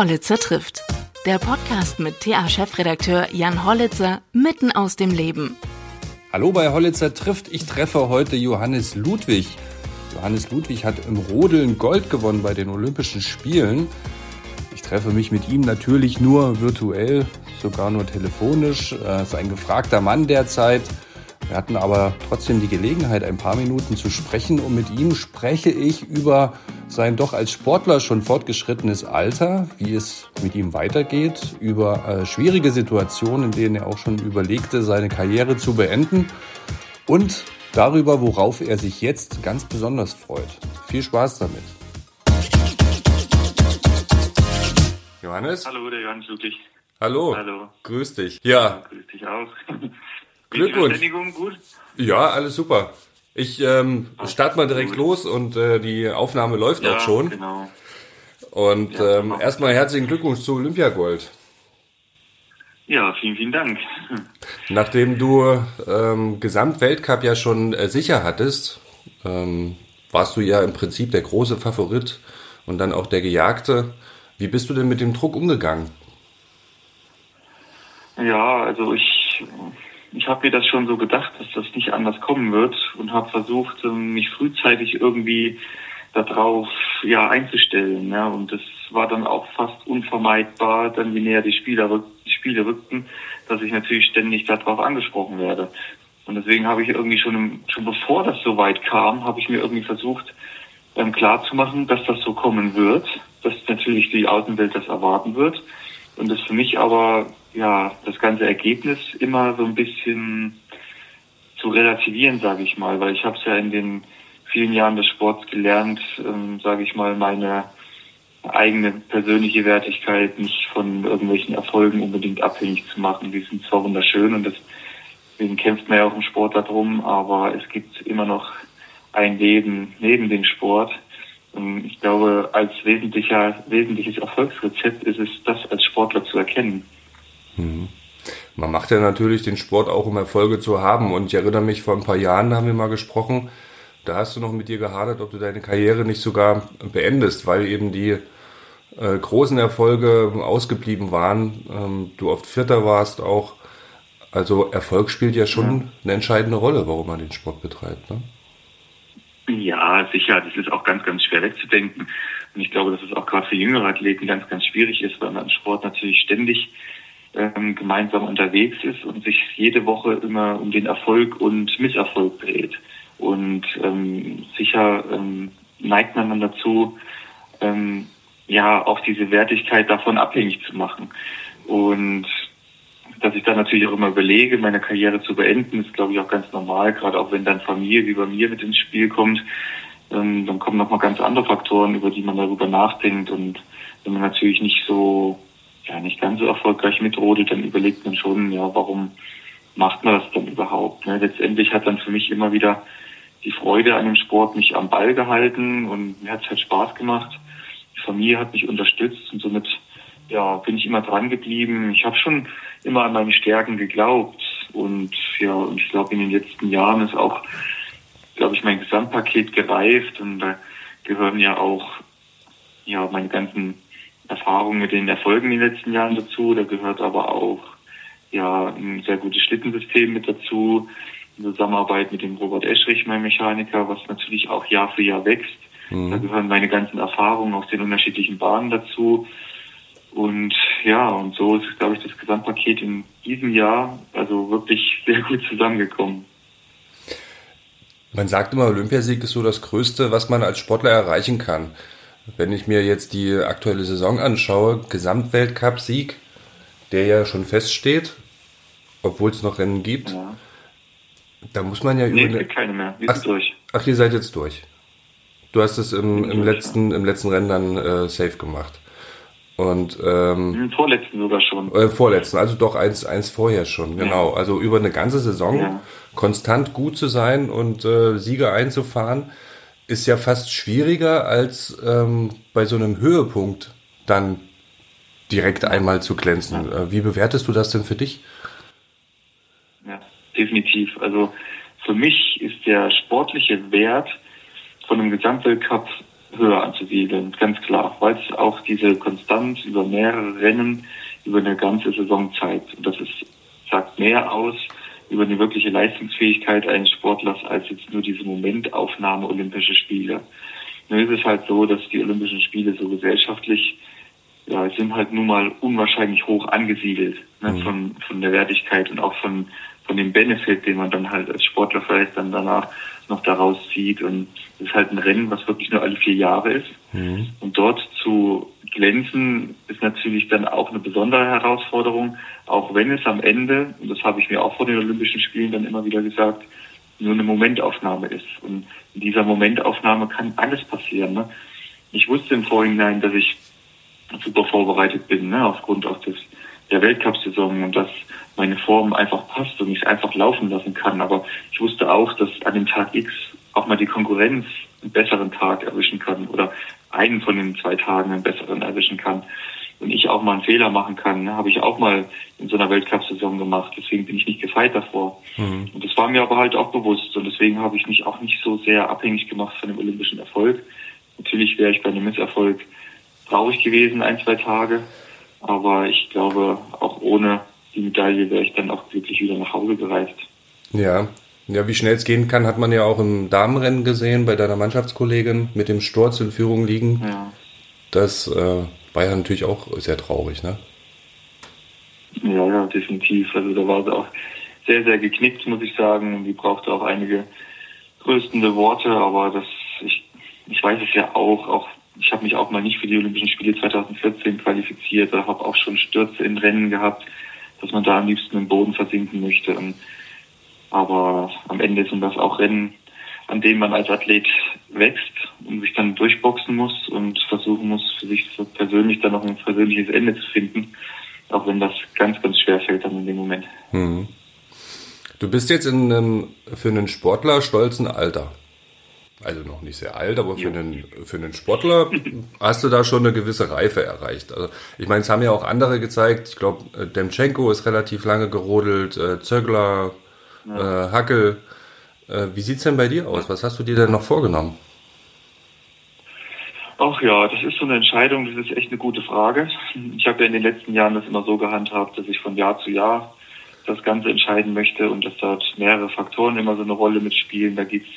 Hollitzer trifft. Der Podcast mit TA-Chefredakteur Jan Hollitzer mitten aus dem Leben. Hallo bei Hollitzer trifft. Ich treffe heute Johannes Ludwig. Johannes Ludwig hat im Rodeln Gold gewonnen bei den Olympischen Spielen. Ich treffe mich mit ihm natürlich nur virtuell, sogar nur telefonisch. Er ist ein gefragter Mann derzeit. Wir hatten aber trotzdem die Gelegenheit, ein paar Minuten zu sprechen und mit ihm spreche ich über sein doch als Sportler schon fortgeschrittenes Alter, wie es mit ihm weitergeht, über äh, schwierige Situationen, in denen er auch schon überlegte, seine Karriere zu beenden und darüber, worauf er sich jetzt ganz besonders freut. Viel Spaß damit. Johannes? Hallo, der Johannes Ludwig. Hallo. Hallo. Grüß dich. Ja, Ja, grüß dich auch. Glückwunsch. Gut? ja, alles super. Ich ähm, starte mal direkt los und äh, die Aufnahme läuft Ja, auch schon. genau. Und Ja, ähm, super. erstmal herzlichen Glückwunsch zu Olympiagold. Ja, vielen, vielen Dank. Nachdem du ähm, Gesamtweltcup ja schon äh, sicher hattest, ähm, warst du ja im Prinzip der große Favorit und dann auch der Gejagte. Wie bist du denn mit dem Druck umgegangen? Ja, also ich, ich habe mir das schon so gedacht, dass das nicht anders kommen wird und habe versucht, ähm, mich frühzeitig irgendwie darauf ja, einzustellen. Ja. Und das war dann auch fast unvermeidbar, dann je näher die Spiele, rück, die Spiele rückten, dass ich natürlich ständig darauf angesprochen werde. Und deswegen habe ich irgendwie schon, im, schon bevor das so weit kam, habe ich mir irgendwie versucht, ähm, klarzumachen, dass das so kommen wird, dass natürlich die Außenwelt das erwarten wird und das für mich aber ja das ganze Ergebnis immer so ein bisschen zu relativieren, sage ich mal, weil ich habe es ja in den vielen Jahren des Sports gelernt, ähm, sage ich mal, meine eigene persönliche Wertigkeit nicht von irgendwelchen Erfolgen unbedingt abhängig zu machen. Die sind zwar wunderschön und deswegen kämpft man ja auch im Sport darum, aber es gibt immer noch ein Leben neben dem Sport. Und ich glaube, als wesentlicher, wesentliches Erfolgsrezept ist es, das als Sportler zu erkennen. Man macht ja natürlich den Sport auch, um Erfolge zu haben. Und ich erinnere mich, vor ein paar Jahren haben wir mal gesprochen, da hast du noch mit dir gehadert, ob du deine Karriere nicht sogar beendest, weil eben die äh, großen Erfolge ausgeblieben waren. Ähm, du oft Vierter warst auch. Also Erfolg spielt ja schon eine entscheidende Rolle, warum man den Sport betreibt. Ne? Ja, sicher. Das ist auch ganz, ganz schwer wegzudenken. Und ich glaube, dass es auch gerade für jüngere Athleten ganz, ganz schwierig ist, weil man im Sport natürlich ständig ähm, gemeinsam unterwegs ist und sich jede Woche immer um den Erfolg und Misserfolg dreht. Und ähm, sicher ähm, neigt man dann dazu, ähm, ja, auch diese Wertigkeit davon abhängig zu machen. Und dass ich dann natürlich auch immer überlege, meine Karriere zu beenden, ist glaube ich auch ganz normal, gerade auch wenn dann Familie wie bei mir mit ins Spiel kommt, ähm, dann kommen nochmal ganz andere Faktoren, über die man darüber nachdenkt und wenn man natürlich nicht so, ja, nicht ganz so erfolgreich mitrodelt, dann überlegt man schon, ja, warum macht man das dann überhaupt? Ne? Letztendlich hat dann für mich immer wieder die Freude an dem Sport mich am Ball gehalten und mir hat es halt Spaß gemacht. Die Familie hat mich unterstützt und somit ja, bin ich immer dran geblieben. Ich habe schon immer an meine Stärken geglaubt und ja, und ich glaube in den letzten Jahren ist auch, glaube ich, mein Gesamtpaket gereift und da gehören ja auch ja meine ganzen Erfahrungen mit den Erfolgen in den letzten Jahren dazu. Da gehört aber auch ja ein sehr gutes Schlittensystem mit dazu, in Zusammenarbeit mit dem Robert Eschrich, mein Mechaniker, was natürlich auch Jahr für Jahr wächst. Da gehören meine ganzen Erfahrungen aus den unterschiedlichen Bahnen dazu. Und ja, und so ist, glaube ich, das Gesamtpaket in diesem Jahr also wirklich sehr gut zusammengekommen. Man sagt immer, Olympiasieg ist so das Größte, was man als Sportler erreichen kann. Wenn ich mir jetzt die aktuelle Saison anschaue, Gesamtweltcup-Sieg, der ja schon feststeht, obwohl es noch Rennen gibt, Ja. da muss man ja Nee, über gibt keine mehr. Wir Ach, sind durch. ach, ihr seid jetzt durch. Du hast es im, im, letzten, im letzten Rennen dann äh, safe gemacht. Und ähm, vorletzten sogar schon. äh, vorletzten, also doch eins, eins vorher schon, genau. Also über eine ganze Saison Ja. konstant gut zu sein und äh, Siege einzufahren, ist ja fast schwieriger als ähm, bei so einem Höhepunkt dann direkt einmal zu glänzen. Äh, wie bewertest du das denn für dich? Ja, definitiv. Also für mich ist der sportliche Wert von einem Gesamtweltcup höher anzusiedeln, ganz klar, weil es auch diese Konstanz über mehrere Rennen, über eine ganze Saison zeigt. Und das ist, sagt mehr aus über eine wirkliche Leistungsfähigkeit eines Sportlers als jetzt nur diese Momentaufnahme Olympische Spiele. Nur ist es halt so, dass die Olympischen Spiele so gesellschaftlich ja, sind halt nun mal unwahrscheinlich hoch angesiedelt ne, mhm. von, von der Wertigkeit und auch von, von dem Benefit, den man dann halt als Sportler vielleicht dann danach noch daraus zieht. Und es ist halt ein Rennen, was wirklich nur alle vier Jahre ist. Mhm. Und dort zu glänzen ist natürlich dann auch eine besondere Herausforderung, auch wenn es am Ende, und das habe ich mir auch vor den Olympischen Spielen dann immer wieder gesagt, nur eine Momentaufnahme ist. Und in dieser Momentaufnahme kann alles passieren. Ne? Ich wusste im Vorhinein, dass ich super vorbereitet bin, ne? aufgrund auch des, der Weltcup-Saison und dass meine Form einfach passt und ich es einfach laufen lassen kann. Aber ich wusste auch, dass an dem Tag X auch mal die Konkurrenz einen besseren Tag erwischen kann oder einen von den zwei Tagen einen besseren erwischen kann. Und ich auch mal einen Fehler machen kann, ne? habe ich auch mal in so einer Weltcup-Saison gemacht. Deswegen bin ich nicht gefeit davor. Mhm. Und das war mir aber halt auch bewusst. Und deswegen habe ich mich auch nicht so sehr abhängig gemacht von dem olympischen Erfolg. Natürlich wäre ich bei einem Misserfolg traurig gewesen, ein, zwei Tage. Aber ich glaube, auch ohne die Medaille wäre ich dann auch glücklich wieder nach Hause gereist. Ja, ja, wie schnell es gehen kann, hat man ja auch im Damenrennen gesehen, bei deiner Mannschaftskollegin mit dem Sturz in Führung liegen. Ja. Das äh, war ja natürlich auch sehr traurig, ne? Ja, ja, definitiv. Also da war sie auch sehr, sehr geknickt, muss ich sagen. Die brauchte auch einige tröstende Worte, aber das, ich, ich weiß es ja auch, auch ich habe mich auch mal nicht für die Olympischen Spiele 2014 qualifiziert, habe auch schon Stürze in Rennen gehabt, dass man da am liebsten im Boden versinken möchte. Aber am Ende sind das auch Rennen, an denen man als Athlet wächst und sich dann durchboxen muss und versuchen muss, für sich persönlich dann noch ein persönliches Ende zu finden, auch wenn das ganz, ganz schwer fällt dann in dem Moment. Hm. Du bist jetzt in einem für einen Sportler stolzen Alter also noch nicht sehr alt, aber für, einen, für einen Sportler hast du da schon eine gewisse Reife erreicht. Also ich meine, es haben ja auch andere gezeigt. Ich glaube, äh, Demchenko ist relativ lange gerodelt, äh, Zögler, ja. äh, Hackel. Äh, wie sieht's denn bei dir aus? Was hast du dir denn noch vorgenommen? Ach ja, das ist so eine Entscheidung, das ist echt eine gute Frage. Ich habe ja in den letzten Jahren das immer so gehandhabt, dass ich von Jahr zu Jahr das Ganze entscheiden möchte und dass dort mehrere Faktoren immer so eine Rolle mitspielen. Da geht's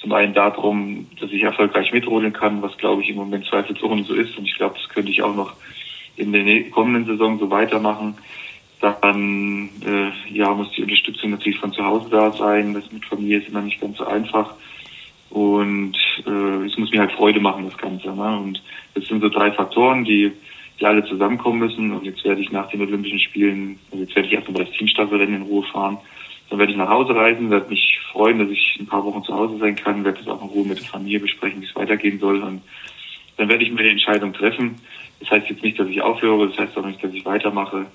zum einen darum, dass ich erfolgreich mitrodeln kann, was glaube ich im Moment zweifelsohne so ist. Und ich glaube, das könnte ich auch noch in der kommenden Saison so weitermachen. Dann äh, ja, muss die Unterstützung natürlich von zu Hause da sein. Das mit Familie ist immer nicht ganz so einfach. Und äh, es muss mir halt Freude machen, das Ganze. Ne? Und das sind so drei Faktoren, die, die alle zusammenkommen müssen. Und jetzt werde ich nach den Olympischen Spielen, also jetzt werde ich erstmal das Teamstaffelrennen in Ruhe fahren. Dann werde ich nach Hause reisen, werde mich freuen, dass ich ein paar Wochen zu Hause sein kann, werde es auch in Ruhe mit der Familie besprechen, wie es weitergehen soll. Und dann werde ich mir die Entscheidung treffen. Das heißt jetzt nicht, dass ich aufhöre, das heißt auch nicht, dass ich weitermache.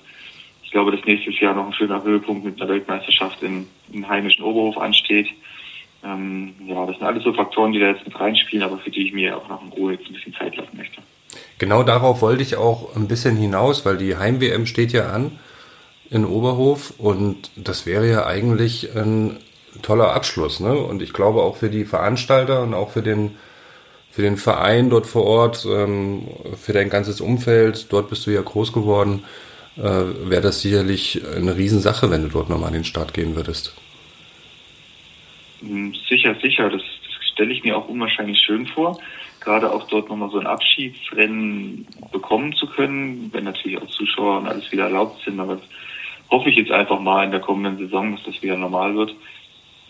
Ich glaube, dass nächstes Jahr noch ein schöner Höhepunkt mit einer Weltmeisterschaft in, im heimischen Oberhof ansteht. Ähm, ja, das sind alles so Faktoren, die da jetzt mit reinspielen, aber für die ich mir auch noch in Ruhe jetzt ein bisschen Zeit lassen möchte. Genau darauf wollte ich auch ein bisschen hinaus, weil die Heim-WM steht ja an in Oberhof und das wäre ja eigentlich ein toller Abschluss. Ne? Und ich glaube auch für die Veranstalter und auch für den, für den Verein dort vor Ort, ähm, für dein ganzes Umfeld, dort bist du ja groß geworden, äh, wäre das sicherlich eine Riesensache, wenn du dort nochmal an den Start gehen würdest. Hm, sicher, sicher. Das, das stelle ich mir auch unwahrscheinlich schön vor gerade auch dort nochmal so ein Abschiedsrennen bekommen zu können, wenn natürlich auch Zuschauer und alles wieder erlaubt sind. Aber hoffe ich jetzt einfach mal in der kommenden Saison, dass das wieder normal wird.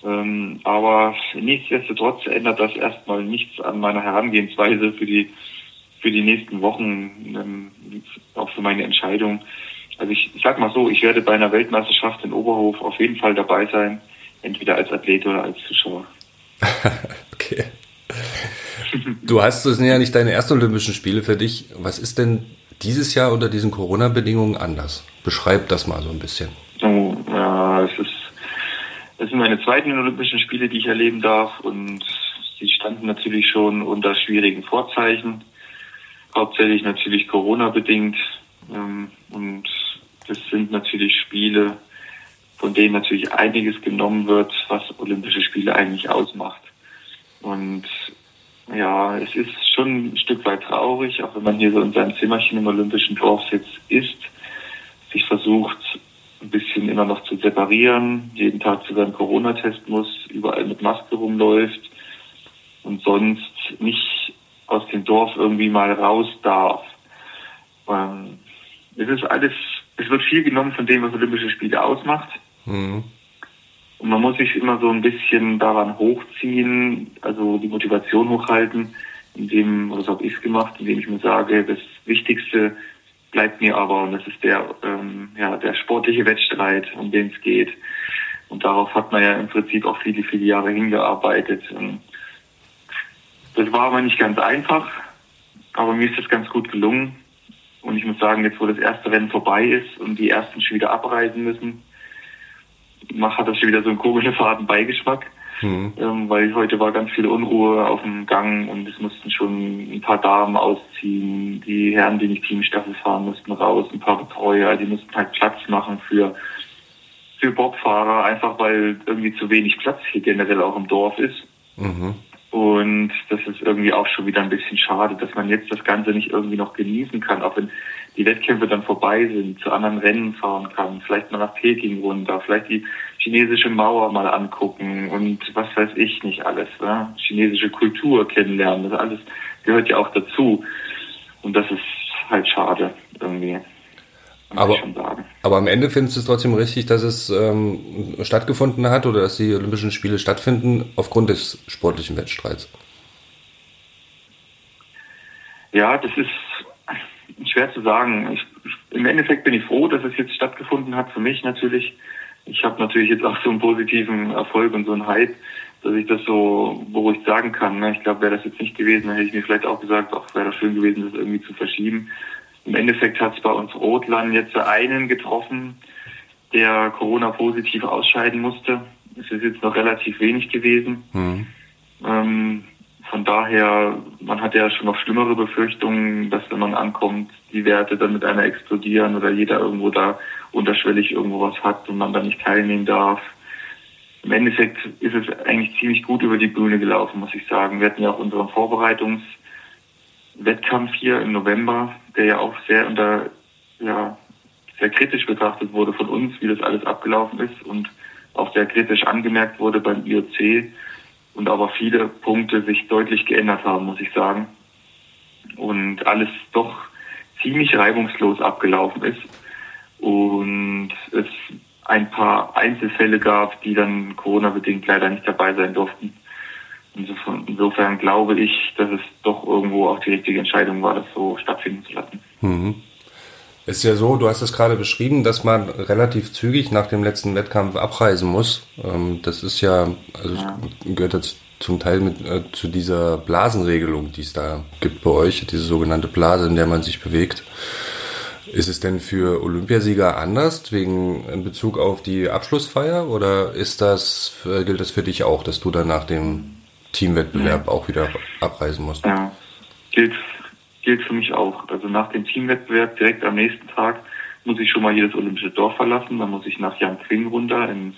Ähm, aber nichtsdestotrotz ändert das erstmal nichts an meiner Herangehensweise für die für die nächsten Wochen, ähm, auch für meine Entscheidung. Also ich, ich sag mal so, ich werde bei einer Weltmeisterschaft in Oberhof auf jeden Fall dabei sein, entweder als Athlet oder als Zuschauer. okay. Du hast, es sind ja nicht deine ersten Olympischen Spiele für dich. Was ist denn dieses Jahr unter diesen Corona-Bedingungen anders? Beschreib das mal so ein bisschen. Oh, ja, es ist, es sind meine zweiten Olympischen Spiele, die ich erleben darf und sie standen natürlich schon unter schwierigen Vorzeichen. Hauptsächlich natürlich Corona-bedingt. Ähm, und das sind natürlich Spiele, von denen natürlich einiges genommen wird, was Olympische Spiele eigentlich ausmacht. Und ja, es ist schon ein Stück weit traurig, auch wenn man hier so in seinem Zimmerchen im Olympischen Dorf jetzt ist, sich versucht, ein bisschen immer noch zu separieren, jeden Tag zu seinem Corona-Test muss, überall mit Maske rumläuft und sonst nicht aus dem Dorf irgendwie mal raus darf. Ähm, es ist alles, es wird viel genommen von dem, was Olympische Spiele ausmacht. Mhm. Und man muss sich immer so ein bisschen daran hochziehen, also die Motivation hochhalten, indem, oder so habe ich gemacht, indem ich mir sage, das Wichtigste bleibt mir aber, und das ist der, ähm, ja, der sportliche Wettstreit, um den es geht. Und darauf hat man ja im Prinzip auch viele, viele Jahre hingearbeitet. Und das war aber nicht ganz einfach, aber mir ist das ganz gut gelungen. Und ich muss sagen, jetzt wo das erste Rennen vorbei ist und die ersten schon wieder abreisen müssen, hat das schon wieder so einen komischen Beigeschmack. Mhm. Ähm, weil heute war ganz viel Unruhe auf dem Gang und es mussten schon ein paar Damen ausziehen. Die Herren, die nicht Teamstaffel fahren, mussten raus, ein paar Betreuer, die mussten halt Platz machen für, für Bobfahrer, einfach weil irgendwie zu wenig Platz hier generell auch im Dorf ist. Mhm. Und das ist irgendwie auch schon wieder ein bisschen schade, dass man jetzt das Ganze nicht irgendwie noch genießen kann, auch wenn die Wettkämpfe dann vorbei sind, zu anderen Rennen fahren kann, vielleicht mal nach Peking runter, vielleicht die chinesische Mauer mal angucken und was weiß ich nicht alles, ne? chinesische Kultur kennenlernen, das alles gehört ja auch dazu. Und das ist halt schade irgendwie. Aber, aber am Ende findest du es trotzdem richtig, dass es ähm, stattgefunden hat oder dass die Olympischen Spiele stattfinden aufgrund des sportlichen Wettstreits? Ja, das ist schwer zu sagen. Ich, Im Endeffekt bin ich froh, dass es jetzt stattgefunden hat. Für mich natürlich. Ich habe natürlich jetzt auch so einen positiven Erfolg und so einen Hype, dass ich das so beruhigt sagen kann. Ne? Ich glaube, wäre das jetzt nicht gewesen, dann hätte ich mir vielleicht auch gesagt, auch wäre das schön gewesen, das irgendwie zu verschieben. Im Endeffekt hat es bei uns Rotland jetzt einen getroffen, der Corona-positiv ausscheiden musste. Es ist jetzt noch relativ wenig gewesen. Mhm. Ähm, von daher, man hat ja schon noch schlimmere Befürchtungen, dass wenn man ankommt, die Werte dann mit einer explodieren oder jeder irgendwo da unterschwellig irgendwo was hat und man dann nicht teilnehmen darf. Im Endeffekt ist es eigentlich ziemlich gut über die Bühne gelaufen, muss ich sagen. Wir hatten ja auch unseren Vorbereitungs- Wettkampf hier im November, der ja auch sehr unter, ja, sehr kritisch betrachtet wurde von uns, wie das alles abgelaufen ist und auch sehr kritisch angemerkt wurde beim IOC und aber viele Punkte sich deutlich geändert haben, muss ich sagen. Und alles doch ziemlich reibungslos abgelaufen ist und es ein paar Einzelfälle gab, die dann Corona-bedingt leider nicht dabei sein durften. Insofern, glaube ich, dass es doch irgendwo auch die richtige Entscheidung war, das so stattfinden zu lassen. Mhm. Ist ja so, du hast es gerade beschrieben, dass man relativ zügig nach dem letzten Wettkampf abreisen muss. Ähm, das ist ja, also ja. gehört jetzt zum Teil mit äh, zu dieser Blasenregelung, die es da gibt bei euch, diese sogenannte Blase, in der man sich bewegt. Ist es denn für Olympiasieger anders wegen in Bezug auf die Abschlussfeier oder ist das gilt das für dich auch, dass du dann nach dem Teamwettbewerb ja. auch wieder abreisen musst. Ja, gilt, gilt für mich auch. Also nach dem Teamwettbewerb direkt am nächsten Tag muss ich schon mal hier das Olympische Dorf verlassen. Dann muss ich nach Jan Quing runter ins,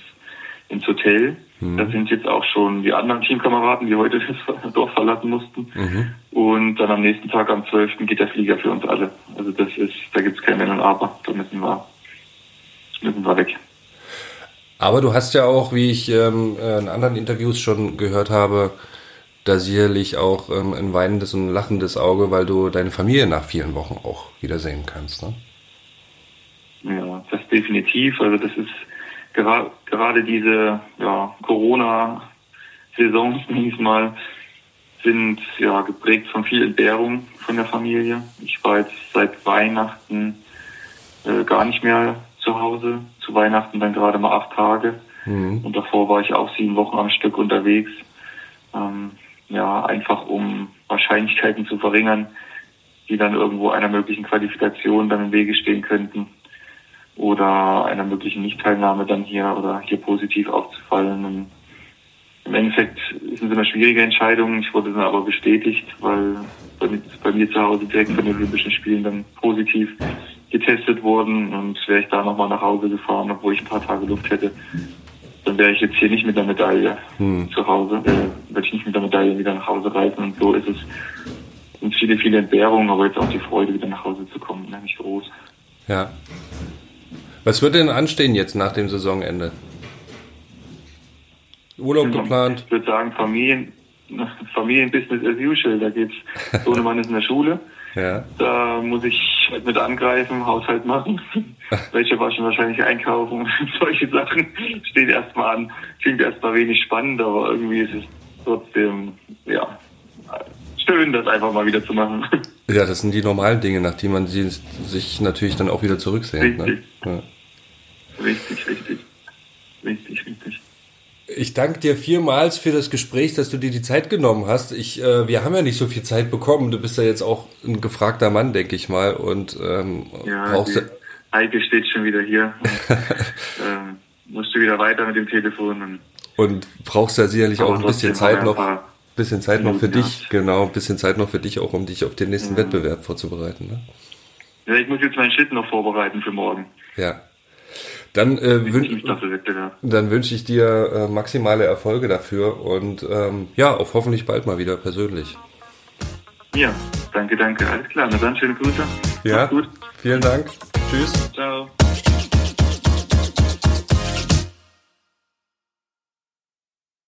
ins Hotel. Mhm. Da sind jetzt auch schon die anderen Teamkameraden, die heute das Dorf verlassen mussten. Mhm. Und dann am nächsten Tag, am 12. geht der Flieger für uns alle. Also das ist, da gibt es kein Wenn und Aber. Da müssen wir, müssen wir weg. Aber du hast ja auch, wie ich ähm, in anderen Interviews schon gehört habe, da sicherlich auch ähm, ein weinendes und lachendes Auge, weil du deine Familie nach vielen Wochen auch wiedersehen kannst. Ne? Ja, das definitiv. Also das ist gera gerade diese ja, Corona-Saisons diesmal sind ja geprägt von viel Entbehrung von der Familie. Ich war jetzt seit Weihnachten äh, gar nicht mehr zu Hause. Zu Weihnachten dann gerade mal acht Tage. Mhm. Und davor war ich auch sieben Wochen am Stück unterwegs. Ähm, ja, einfach um Wahrscheinlichkeiten zu verringern, die dann irgendwo einer möglichen Qualifikation dann im Wege stehen könnten oder einer möglichen Nichtteilnahme dann hier oder hier positiv aufzufallen. Und Im Endeffekt ist es eine schwierige Entscheidung. Ich wurde dann aber bestätigt, weil bei mir zu Hause direkt von den Olympischen Spielen dann positiv getestet wurden und wäre ich da nochmal nach Hause gefahren, obwohl ich ein paar Tage Luft hätte, dann wäre ich jetzt hier nicht mit der Medaille hm. zu Hause. Äh, werde ich nicht mit der Medaille wieder nach Hause reisen. Und so ist es sind viele, viele Entbehrungen, aber jetzt auch die Freude, wieder nach Hause zu kommen, nämlich groß. Ja. Was wird denn anstehen jetzt nach dem Saisonende? Urlaub geplant? Ich würde sagen, Familien, Familienbusiness as usual. Da geht's, Sohnemann ist in der Schule. Ja. Da muss ich halt mit angreifen, Haushalt machen, welche waschen wahrscheinlich einkaufen. Solche Sachen stehen erstmal an. Klingt erstmal wenig spannend, aber irgendwie ist es trotzdem, ja, schön, das einfach mal wieder zu machen. Ja, das sind die normalen Dinge, nach denen man sie, sich natürlich dann auch wieder zurücksehnt. Richtig. Ne? Ja. richtig, richtig. Richtig, richtig. Ich danke dir vielmals für das Gespräch, dass du dir die Zeit genommen hast. Ich, äh, wir haben ja nicht so viel Zeit bekommen. Du bist ja jetzt auch ein gefragter Mann, denke ich mal. Und ähm, ja, brauchst die Heike steht schon wieder hier. und, ähm, musst du wieder weiter mit dem Telefon. Und, und brauchst ja sicherlich auch ein bisschen Zeit noch bisschen Zeit noch für dich, genau, ein bisschen Zeit noch für dich auch, um dich auf den nächsten Mhm. Wettbewerb vorzubereiten. Ne? Ja, ich muss jetzt meinen Schritt noch vorbereiten für morgen. Ja. Dann, äh, wün dafür Wettbewerb. dann wünsche ich dir äh, maximale Erfolge dafür und ähm, ja, auf hoffentlich bald mal wieder persönlich. Ja, danke, danke. Alles klar. Na dann, schöne Grüße. Ja, gut. vielen Dank. Tschüss. Ciao.